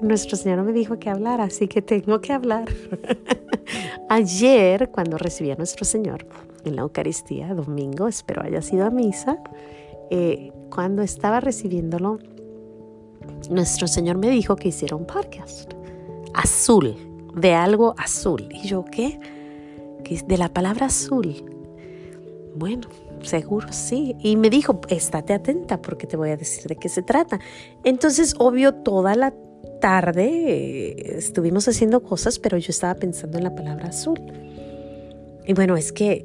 nuestro Señor me dijo que hablar, así que tengo que hablar. Ayer, cuando recibí a nuestro Señor en la Eucaristía, domingo, espero haya sido a misa, eh, cuando estaba recibiéndolo, nuestro Señor me dijo que hiciera un podcast azul, de algo azul. Y yo, ¿qué? De la palabra azul. Bueno, seguro sí. Y me dijo, estate atenta porque te voy a decir de qué se trata. Entonces, obvio, toda la tarde eh, estuvimos haciendo cosas, pero yo estaba pensando en la palabra azul. Y bueno, es que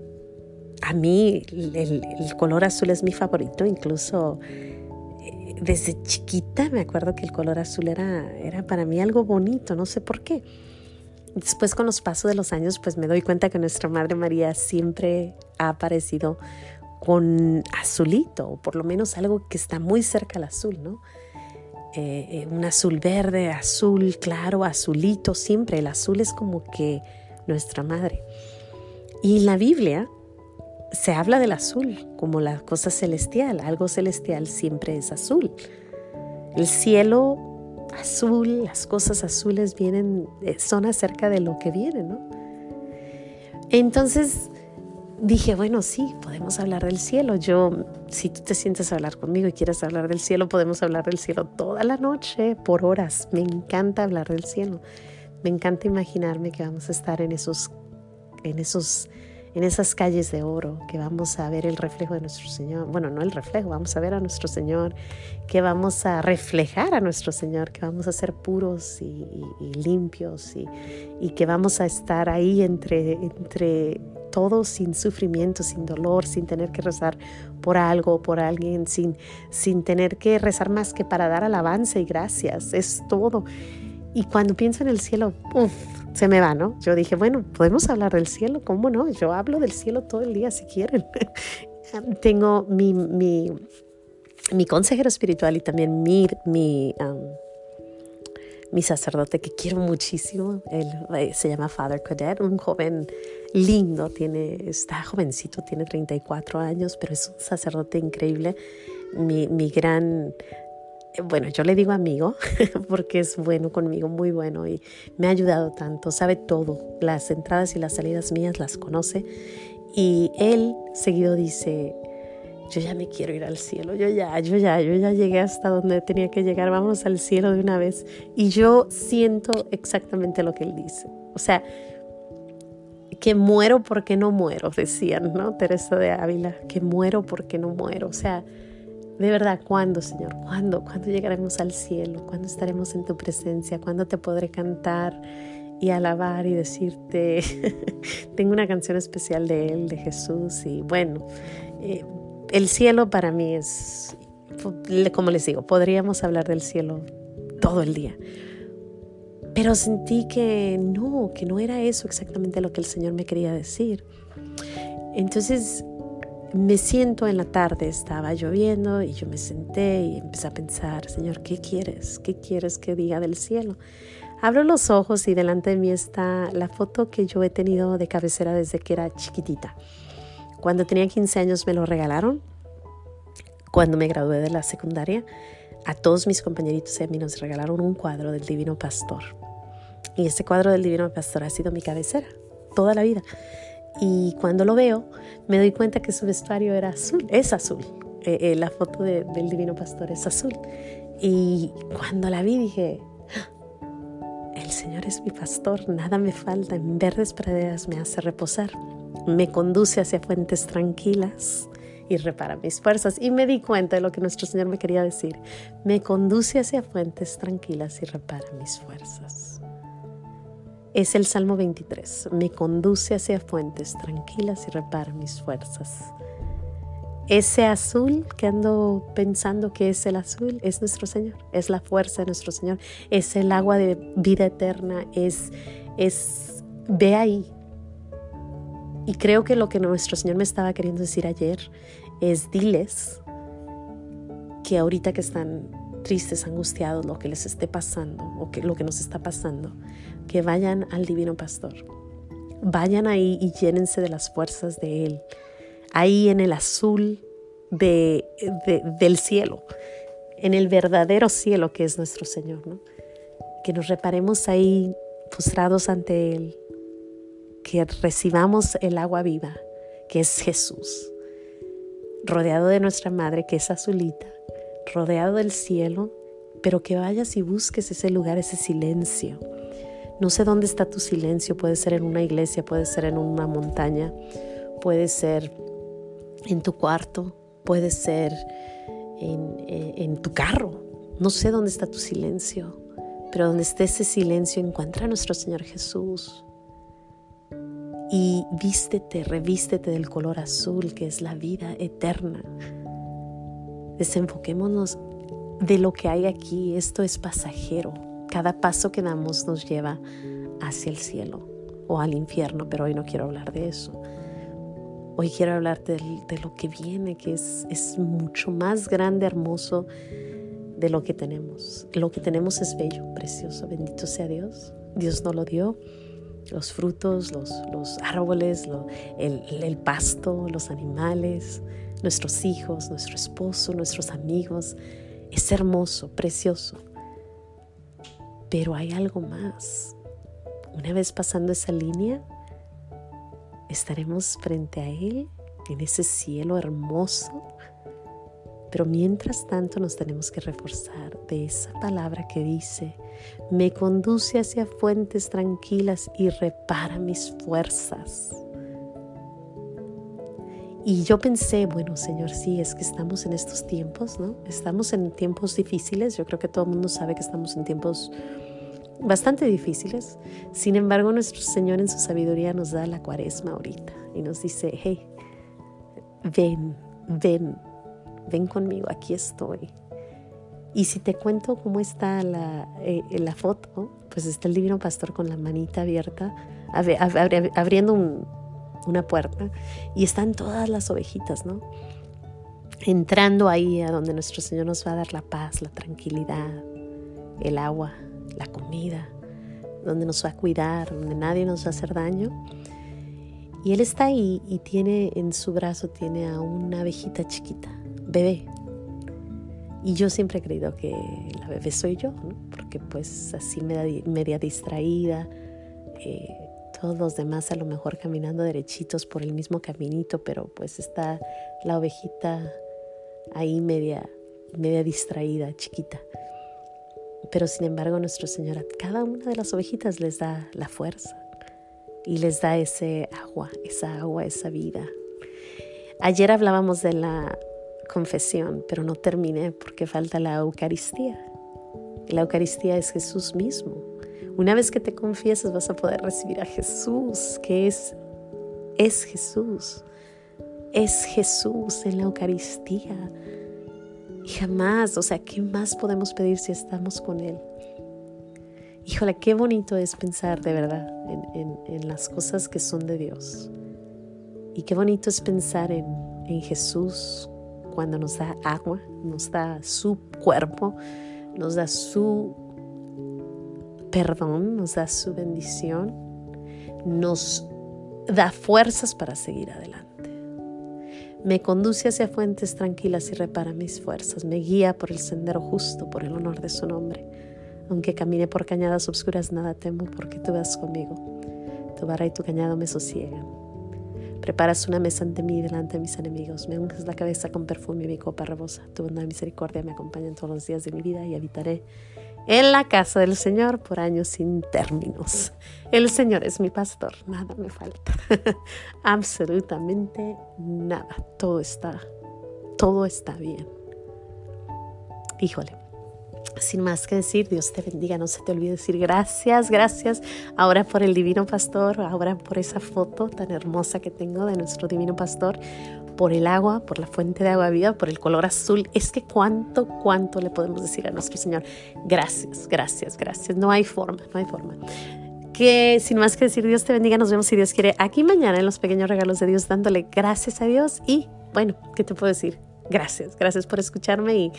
a mí el, color azul es mi favorito, incluso eh, desde chiquita me acuerdo que el color azul era, era para mí algo bonito, no sé por qué. Después con los pasos de los años, pues me doy cuenta que nuestra Madre María siempre ha aparecido con azulito, o por lo menos algo que está muy cerca al azul, ¿no? Eh, eh, un azul verde, azul claro, azulito, siempre el azul es como que nuestra madre. Y en la Biblia se habla del azul como la cosa celestial, algo celestial siempre es azul. El cielo azul, las cosas azules vienen, eh, son acerca de lo que viene, ¿no? Entonces, dije, bueno, sí, podemos hablar del cielo. Yo, si tú te sientes a hablar conmigo y quieres hablar del cielo, podemos hablar del cielo toda la noche, por horas. Me encanta hablar del cielo. Me encanta imaginarme que vamos a estar en esos, en esos en esas calles de oro, que vamos a ver el reflejo de nuestro Señor. Bueno, no el reflejo, vamos a ver a nuestro Señor, que vamos a reflejar a nuestro Señor, que vamos a ser puros y, limpios y, que vamos a estar ahí entre, entre todos sin sufrimiento, sin dolor, sin tener que rezar por algo o por alguien, sin, sin tener que rezar más que para dar alabanza y gracias. Es todo. Y cuando pienso en el cielo, uff, se me va, ¿no? Yo dije, bueno, podemos hablar del cielo, ¿cómo no? Yo hablo del cielo todo el día si quieren. Tengo mi, mi, mi, consejero espiritual y también mi, mi, mi sacerdote que quiero muchísimo. Él eh, se llama Father Cadet, un joven lindo, tiene, está jovencito, tiene 34 años, pero es un sacerdote increíble. Mi, mi gran bueno, yo le digo amigo porque es bueno conmigo, muy bueno y me ha ayudado tanto, sabe todo, las entradas y las salidas mías las conoce y él seguido dice, yo ya me quiero ir al cielo, yo ya, yo ya, yo ya llegué hasta donde tenía que llegar, vamos al cielo de una vez y yo siento exactamente lo que él dice, o sea, que muero porque no muero, decían, ¿no? Teresa de Ávila, que muero porque no muero, o sea, de verdad, ¿cuándo, Señor? ¿Cuándo? ¿Cuándo llegaremos al cielo? ¿Cuándo estaremos en tu presencia? ¿Cuándo te podré cantar y alabar y decirte? Tengo una canción especial de Él, de Jesús. Y bueno, eh, el cielo para mí es, como les digo, podríamos hablar del cielo todo el día. Pero sentí que no, que no era eso exactamente lo que el Señor me quería decir. Entonces me siento en la tarde, estaba lloviendo y yo me senté y empecé a pensar, Señor, ¿qué quieres? ¿Qué quieres que diga del cielo? Abro los ojos y delante de mí está la foto que yo he tenido de cabecera desde que era chiquitita. Cuando tenía 15 años me lo regalaron. Cuando me gradué de la secundaria, a todos mis compañeritos y a mí nos regalaron un cuadro del Divino Pastor. Y ese cuadro del Divino Pastor ha sido mi cabecera toda la vida. Y cuando lo veo, me doy cuenta que su vestuario era azul, es azul. Eh, eh, la foto del Divino Pastor es azul. Y cuando la vi dije, ah, el Señor es mi pastor, nada me falta, en verdes praderas me hace reposar, me conduce hacia fuentes tranquilas y repara mis fuerzas. Y me di cuenta de lo que nuestro Señor me quería decir, me conduce hacia fuentes tranquilas y repara mis fuerzas es el Salmo 23. Me conduce hacia fuentes tranquilas y repara mis fuerzas. Ese azul que ando pensando que es el azul es nuestro Señor, es la fuerza de nuestro Señor, es el agua de vida eterna, es, es, ve ahí Y creo que lo que nuestro Señor me estaba queriendo decir ayer es diles que ahorita que están tristes, angustiados, lo que les esté pasando o que lo que nos está pasando, que vayan al divino pastor. Vayan ahí y llénense de las fuerzas de Él, ahí en el azul de, del cielo, en el verdadero cielo que es nuestro Señor, ¿no? Que nos reparemos ahí postrados ante Él, que recibamos el agua viva, que es Jesús, rodeado de nuestra Madre, que es azulita, rodeado del cielo, pero que vayas y busques ese lugar, ese silencio. No sé dónde está tu silencio, puede ser en una iglesia, puede ser en una montaña, puede ser en tu cuarto, puede ser en, tu carro. No sé dónde está tu silencio, pero donde esté ese silencio encuentra a nuestro Señor Jesús. Y vístete, revístete del color azul que es la vida eterna. Desenfoquémonos de lo que hay aquí. Esto es pasajero. Cada paso que damos nos lleva hacia el cielo o al infierno, pero hoy no quiero hablar de eso. Hoy quiero hablarte de, lo que viene, que es, es mucho más grande, hermoso de lo que tenemos. Lo que tenemos es bello, precioso, bendito sea Dios. Dios nos lo dio. Los frutos, los, los árboles, el, el pasto, los animales, nuestros hijos, nuestro esposo, nuestros amigos. Es hermoso, precioso. Pero hay algo más. Una vez pasando esa línea, estaremos frente a Él en ese cielo hermoso. Pero mientras tanto nos tenemos que reforzar de esa palabra que dice, me conduce hacia fuentes tranquilas y repara mis fuerzas. Y yo pensé, bueno, Señor, sí, es que estamos en estos tiempos, ¿no? Estamos en tiempos difíciles, yo creo que todo el mundo sabe que estamos en tiempos bastante difíciles. Sin embargo, nuestro Señor en su sabiduría nos da la cuaresma ahorita y nos dice, hey, ven, ven, ven conmigo, aquí estoy. Y si te cuento cómo está la, eh, la foto, pues está el divino pastor con la manita abierta, abriendo una puerta y están todas las ovejitas, ¿no? Entrando ahí a donde nuestro Señor nos va a dar la paz, la tranquilidad, el agua, la comida, donde nos va a cuidar, donde nadie nos va a hacer daño. Y él está ahí y tiene en su brazo tiene a una abejita chiquita, bebé. Y yo siempre he creído que la bebé soy yo, porque pues así media, media distraída, eh, todos los demás a lo mejor caminando derechitos por el mismo caminito, pero pues está la ovejita ahí media, media distraída, chiquita. Pero sin embargo nuestro Señor a cada una de las ovejitas les da la fuerza y les da ese agua, esa agua, esa vida. Ayer hablábamos de la confesión, pero no terminé porque falta la Eucaristía. La Eucaristía es Jesús mismo. Una vez que te confiesas vas a poder recibir a Jesús, que es, es Jesús. Es Jesús en la Eucaristía. Y jamás, o sea, ¿qué más podemos pedir si estamos con Él? Híjole, qué bonito es pensar de verdad en, las cosas que son de Dios. Y qué bonito es pensar en, en Jesús cuando nos da agua, nos da su cuerpo, nos da su perdón, nos da su bendición, nos da fuerzas para seguir adelante. Me conduce hacia fuentes tranquilas y repara mis fuerzas. Me guía por el sendero justo, por el honor de su nombre. Aunque camine por cañadas obscuras, nada temo porque tú vas conmigo. Tu vara y tu cañado me sosiegan. Preparas una mesa ante mí delante de mis enemigos. Me unges la cabeza con perfume y mi copa rebosa. Tu bondad y misericordia me acompañan todos los días de mi vida y habitaré en la casa del Señor por años sin términos. El Señor es mi pastor, nada me falta, absolutamente nada, todo está, todo está bien. Híjole, sin más que decir, Dios te bendiga, no se te olvide decir gracias, gracias ahora por el Divino Pastor, ahora por esa foto tan hermosa que tengo de nuestro Divino Pastor, por el agua, por la fuente de agua viva, por el color azul. Es que cuánto, cuánto le podemos decir a nuestro Señor, gracias, gracias, gracias. No hay forma, no hay forma. Que sin más que decir, Dios te bendiga, nos vemos si Dios quiere aquí mañana en los pequeños regalos de Dios dándole gracias a Dios y bueno, ¿qué te puedo decir? Gracias, gracias por escucharme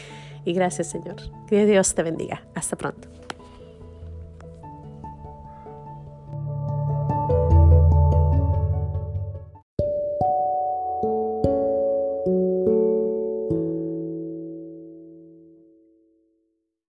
y, gracias Señor. Que Dios te bendiga. Hasta pronto.